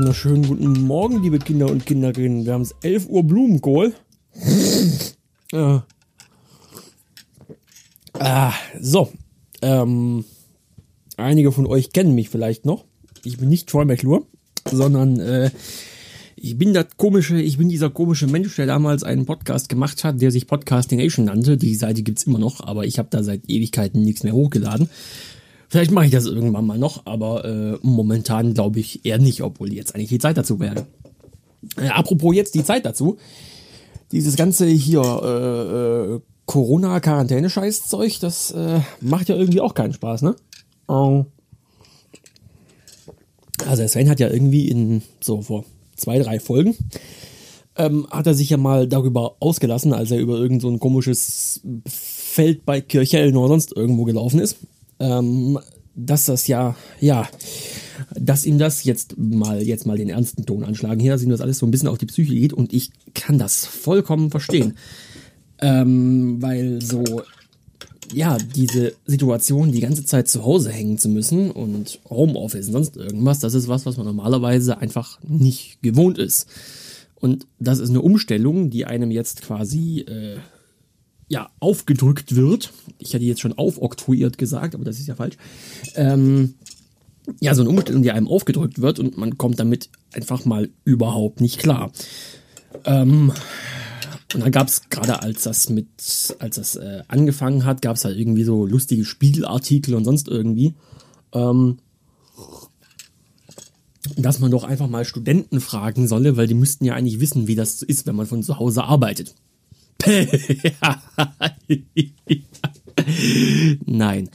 Wunderschönen guten Morgen, liebe Kinder und Kinderinnen. Wir haben es 11 Uhr Blumenkohl. ja. ah, so. Ähm, einige von euch kennen mich vielleicht noch. Ich bin nicht Troy McClure, sondern äh, ich bin das komische, ich bin dieser komische Mensch, der damals einen Podcast gemacht hat, der sich Podcasting Nation nannte. Die Seite gibt's immer noch, aber ich habe da seit Ewigkeiten nichts mehr hochgeladen. Vielleicht mache ich das irgendwann mal noch, aber äh, momentan glaube ich eher nicht, obwohl jetzt eigentlich die Zeit dazu wäre. Äh, apropos jetzt die Zeit dazu. Dieses ganze hier äh, äh, Corona-Quarantäne-Scheißzeug, das äh, macht ja irgendwie auch keinen Spaß, ne? Um, also Sven hat ja irgendwie in so vor zwei, drei Folgen ähm, hat er sich ja mal darüber ausgelassen, als er über irgend so ein komisches Feld bei Kirchhellen oder sonst irgendwo gelaufen ist ähm, dass das ja, ja, dass ihm das jetzt mal, jetzt mal den ernsten Ton anschlagen hier, dass ihm das alles so ein bisschen auf die Psyche geht und ich kann das vollkommen verstehen. Ähm, weil so, ja, diese Situation, die ganze Zeit zu Hause hängen zu müssen und Homeoffice und sonst irgendwas, das ist was, was man normalerweise einfach nicht gewohnt ist. Und das ist eine Umstellung, die einem jetzt quasi äh, ja, aufgedrückt wird. Ich hätte jetzt schon aufoktroyiert gesagt, aber das ist ja falsch. Ähm, ja, so eine Umstellung, die einem aufgedrückt wird und man kommt damit einfach mal überhaupt nicht klar. Ähm, und dann gab es gerade, als das mit, als das äh, angefangen hat, gab es halt irgendwie so lustige Spiegelartikel und sonst irgendwie. Ähm, dass man doch einfach mal Studenten fragen solle, weil die müssten ja eigentlich wissen, wie das ist, wenn man von zu Hause arbeitet. Nein.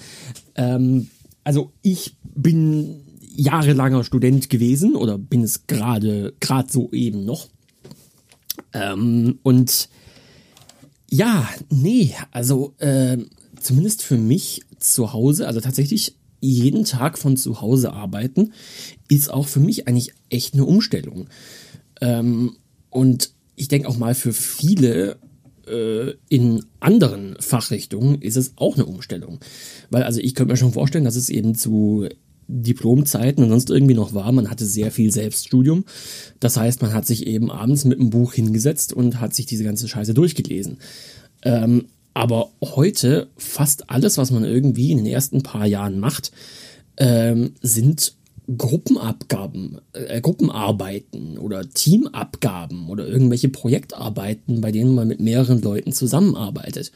Ähm, also ich bin jahrelanger Student gewesen oder bin es gerade gerade so eben noch. Ähm, und ja, nee, also äh, zumindest für mich zu Hause, also tatsächlich jeden Tag von zu Hause arbeiten, ist auch für mich eigentlich echt eine Umstellung. Ähm, und ich denke auch mal für viele äh, in anderen Fachrichtungen ist es auch eine Umstellung. Weil also ich könnte mir schon vorstellen, dass es eben zu Diplomzeiten und sonst irgendwie noch war. Man hatte sehr viel Selbststudium. Das heißt, man hat sich eben abends mit einem Buch hingesetzt und hat sich diese ganze Scheiße durchgelesen. Ähm, aber heute fast alles, was man irgendwie in den ersten paar Jahren macht, ähm, sind Gruppenabgaben, äh, Gruppenarbeiten oder Teamabgaben oder irgendwelche Projektarbeiten, bei denen man mit mehreren Leuten zusammenarbeitet.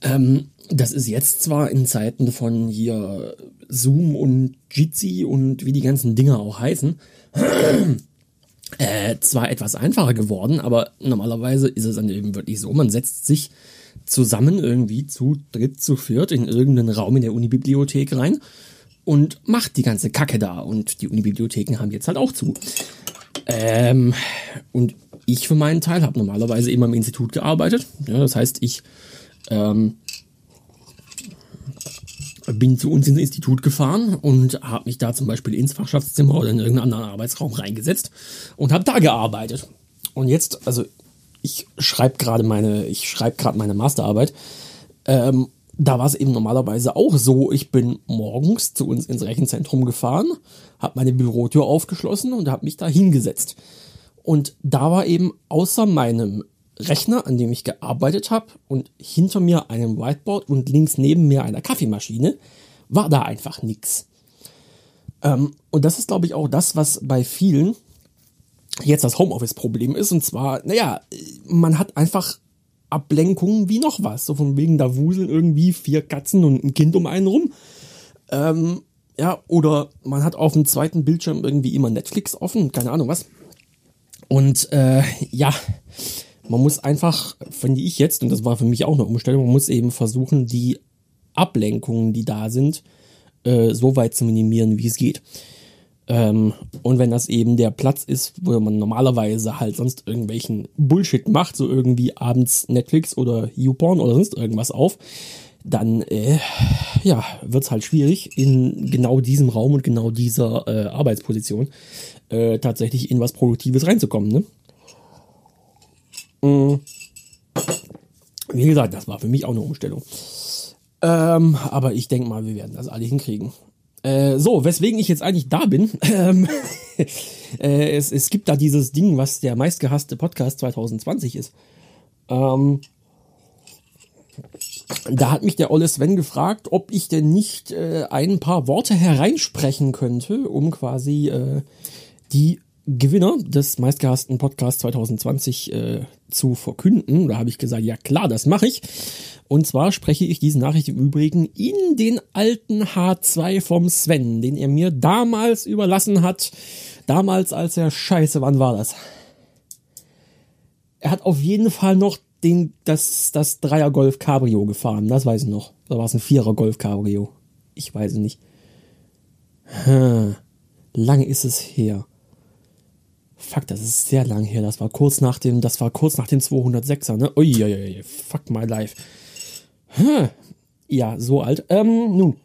Ähm, das ist jetzt zwar in Zeiten von hier Zoom und Jitsi und wie die ganzen Dinger auch heißen, äh, zwar etwas einfacher geworden, aber normalerweise ist es dann eben wirklich so, man setzt sich zusammen irgendwie zu dritt, zu viert in irgendeinen Raum in der Unibibliothek rein und macht die ganze Kacke da. Und die Unibibliotheken haben jetzt halt auch zu. Ähm, und ich für meinen Teil habe normalerweise immer im Institut gearbeitet. Ja, das heißt, ich ähm, bin zu uns ins Institut gefahren und habe mich da zum Beispiel ins Fachschaftszimmer oder in irgendeinen anderen Arbeitsraum reingesetzt und habe da gearbeitet. Und jetzt, also ich schreibe gerade meine, ich schreibe gerade meine Masterarbeit ähm, da war es eben normalerweise auch so, ich bin morgens zu uns ins Rechenzentrum gefahren, habe meine Bürotür aufgeschlossen und habe mich da hingesetzt. Und da war eben außer meinem Rechner, an dem ich gearbeitet habe, und hinter mir einem Whiteboard und links neben mir einer Kaffeemaschine, war da einfach nichts. Ähm, und das ist, glaube ich, auch das, was bei vielen jetzt das Homeoffice-Problem ist. Und zwar, naja, man hat einfach Ablenkungen wie noch was. So von wegen, da wuseln irgendwie vier Katzen und ein Kind um einen rum. Ähm, ja, oder man hat auf dem zweiten Bildschirm irgendwie immer Netflix offen, keine Ahnung was. Und äh, ja, man muss einfach, finde ich jetzt, und das war für mich auch eine Umstellung, man muss eben versuchen, die Ablenkungen, die da sind, äh, so weit zu minimieren, wie es geht. Ähm, und wenn das eben der Platz ist, wo man normalerweise halt sonst irgendwelchen Bullshit macht, so irgendwie abends Netflix oder YouPorn oder sonst irgendwas auf, dann äh, ja, wird's halt schwierig, in genau diesem Raum und genau dieser äh, Arbeitsposition äh, tatsächlich in was Produktives reinzukommen. Ne? Mhm. Wie gesagt, das war für mich auch eine Umstellung. Ähm, aber ich denke mal, wir werden das alle hinkriegen. Äh, so, weswegen ich jetzt eigentlich da bin. Ähm, äh, es, es gibt da dieses Ding, was der meistgehasste Podcast 2020 ist. Ähm, da hat mich der Olle Sven gefragt, ob ich denn nicht äh, ein paar Worte hereinsprechen könnte, um quasi äh, die Gewinner des meistgehassten Podcasts 2020 äh, zu verkünden. Da habe ich gesagt, ja klar, das mache ich. Und zwar spreche ich diese Nachricht im Übrigen in den alten H2 vom Sven, den er mir damals überlassen hat. Damals, als er scheiße, wann war das? Er hat auf jeden Fall noch den, das, das Dreier Golf Cabrio gefahren. Das weiß ich noch. Oder war es ein Vierer Golf Cabrio? Ich weiß es nicht. Hm. Lange ist es her. Fuck, das ist sehr lang her. Das war kurz nach dem, das war kurz nach dem 206er, ne? Uiuiui, fuck my life. Ja, so alt. Ähm, nun.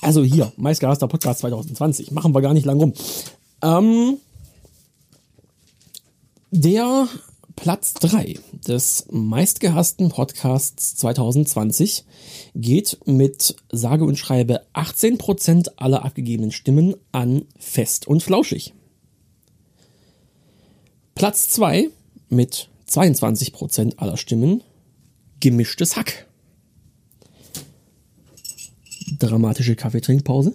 Also hier, meistgehasster Podcast 2020. Machen wir gar nicht lang rum. Ähm, der Platz 3 des meistgehassten Podcasts 2020 geht mit sage und schreibe 18% aller abgegebenen Stimmen an Fest und Flauschig. Platz 2 mit 22% aller Stimmen gemischtes Hack. Dramatische Kaffeetrinkpause.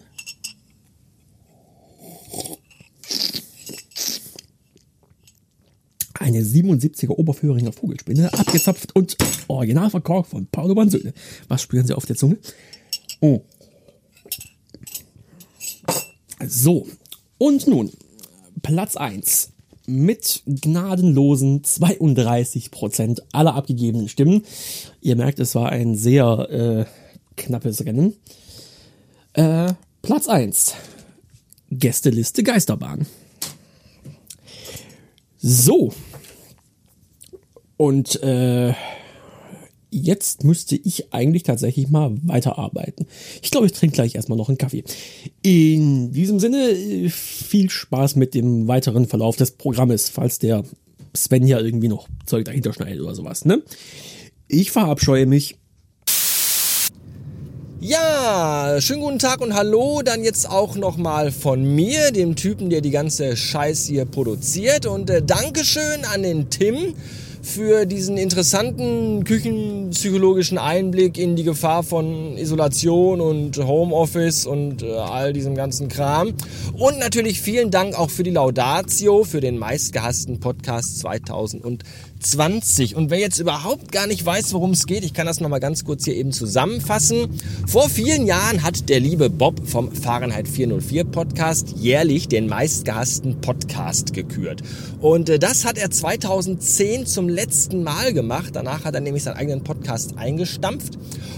Eine 77er Oberföhringer Vogelspinne, abgezapft und original verkorkt von Paulo Mansöhne. Was spüren Sie auf der Zunge? Oh. So. Und nun, Platz 1 mit gnadenlosen 32 Prozent aller abgegebenen Stimmen. Ihr merkt, es war ein sehr äh, knappes Rennen. Äh, Platz 1. Gästeliste Geisterbahn. So. Und äh, jetzt müsste ich eigentlich tatsächlich mal weiterarbeiten. Ich glaube, ich trinke gleich erstmal noch einen Kaffee. In diesem Sinne, äh, viel Spaß mit dem weiteren Verlauf des Programmes, falls der Sven ja irgendwie noch Zeug dahinter schneidet oder sowas, ne? Ich verabscheue mich. Ja, schönen guten Tag und hallo, dann jetzt auch nochmal von mir, dem Typen, der die ganze Scheiß hier produziert und äh, Dankeschön an den Tim für diesen interessanten küchenpsychologischen Einblick in die Gefahr von Isolation und Homeoffice und äh, all diesem ganzen Kram. Und natürlich vielen Dank auch für die Laudatio, für den meistgehassten Podcast 2000 20. Und wer jetzt überhaupt gar nicht weiß, worum es geht, ich kann das nochmal ganz kurz hier eben zusammenfassen. Vor vielen Jahren hat der liebe Bob vom Fahrenheit 404 Podcast jährlich den meistgehassten Podcast gekürt. Und äh, das hat er 2010 zum letzten Mal gemacht. Danach hat er nämlich seinen eigenen Podcast eingestampft.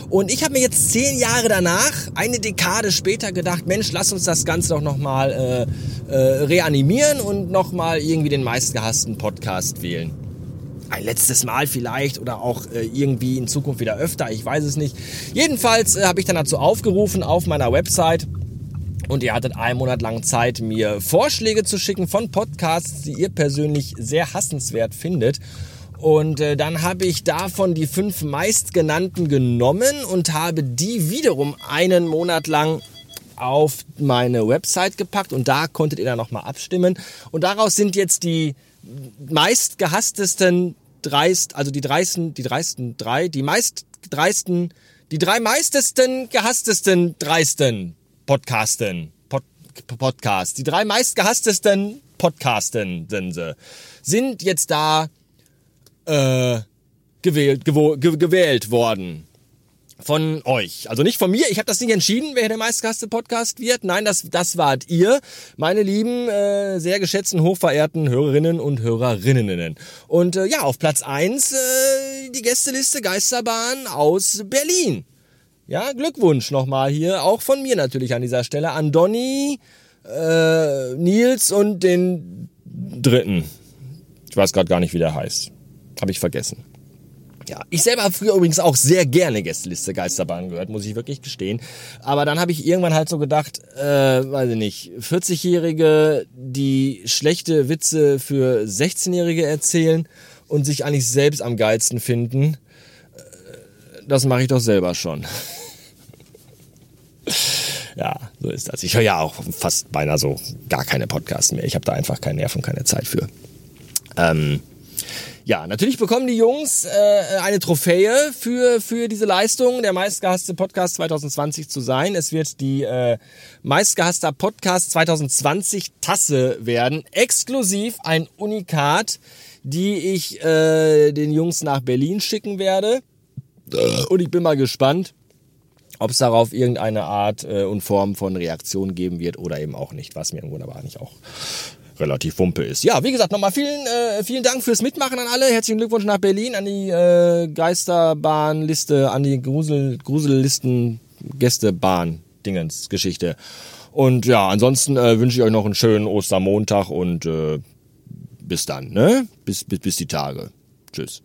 Und ich habe mir jetzt zehn Jahre danach, eine Dekade später gedacht, Mensch, lass uns das Ganze doch nochmal äh, äh, reanimieren und nochmal irgendwie den meistgehassten Podcast wählen ein letztes Mal vielleicht oder auch äh, irgendwie in Zukunft wieder öfter, ich weiß es nicht. Jedenfalls äh, habe ich dann dazu aufgerufen auf meiner Website und ihr hattet einen Monat lang Zeit, mir Vorschläge zu schicken von Podcasts, die ihr persönlich sehr hassenswert findet. Und äh, dann habe ich davon die fünf meistgenannten genommen und habe die wiederum einen Monat lang auf meine Website gepackt und da konntet ihr dann nochmal abstimmen. Und daraus sind jetzt die meistgehasstesten dreist, also die dreisten, die dreisten drei, die meist dreisten, die drei meistesten, gehasstesten, dreisten Podcasten, Pod, Podcast, die drei meistgehasstesten Podcasten sind jetzt da äh, gewählt, gewählt worden von euch. Also nicht von mir. Ich habe das nicht entschieden, wer der meistgehasste Podcast wird. Nein, das, das wart ihr, meine lieben, äh, sehr geschätzten, hochverehrten Hörerinnen und Hörerinnen. Und äh, ja, auf Platz eins äh, die Gästeliste Geisterbahn aus Berlin. Ja, Glückwunsch nochmal hier, auch von mir natürlich an dieser Stelle, an Donny, äh, Nils und den dritten. Ich weiß gerade gar nicht, wie der heißt. Habe ich vergessen. Ja, ich selber habe früher übrigens auch sehr gerne Gästeliste Geisterbahn gehört, muss ich wirklich gestehen. Aber dann habe ich irgendwann halt so gedacht, äh, weiß ich nicht, 40-Jährige, die schlechte Witze für 16-Jährige erzählen und sich eigentlich selbst am geilsten finden, äh, das mache ich doch selber schon. Ja, so ist das. Ich höre ja auch fast beinahe so gar keine Podcasts mehr. Ich habe da einfach keinen Nerv und keine Zeit für. Ähm, ja, natürlich bekommen die Jungs äh, eine Trophäe für, für diese Leistung, der meistgehasste Podcast 2020 zu sein. Es wird die äh, meistgehasster Podcast 2020 Tasse werden. Exklusiv ein Unikat, die ich äh, den Jungs nach Berlin schicken werde. Und ich bin mal gespannt, ob es darauf irgendeine Art äh, und Form von Reaktion geben wird oder eben auch nicht, was mir irgendwo aber eigentlich auch relativ wumpe ist. Ja, wie gesagt, nochmal vielen, äh, vielen Dank fürs Mitmachen an alle. Herzlichen Glückwunsch nach Berlin, an die äh, Geisterbahnliste, an die Grusel, Grusellisten, Gästebahn, Dingens, Geschichte. Und ja, ansonsten äh, wünsche ich euch noch einen schönen Ostermontag und äh, bis dann, ne? Bis, bis, bis die Tage. Tschüss.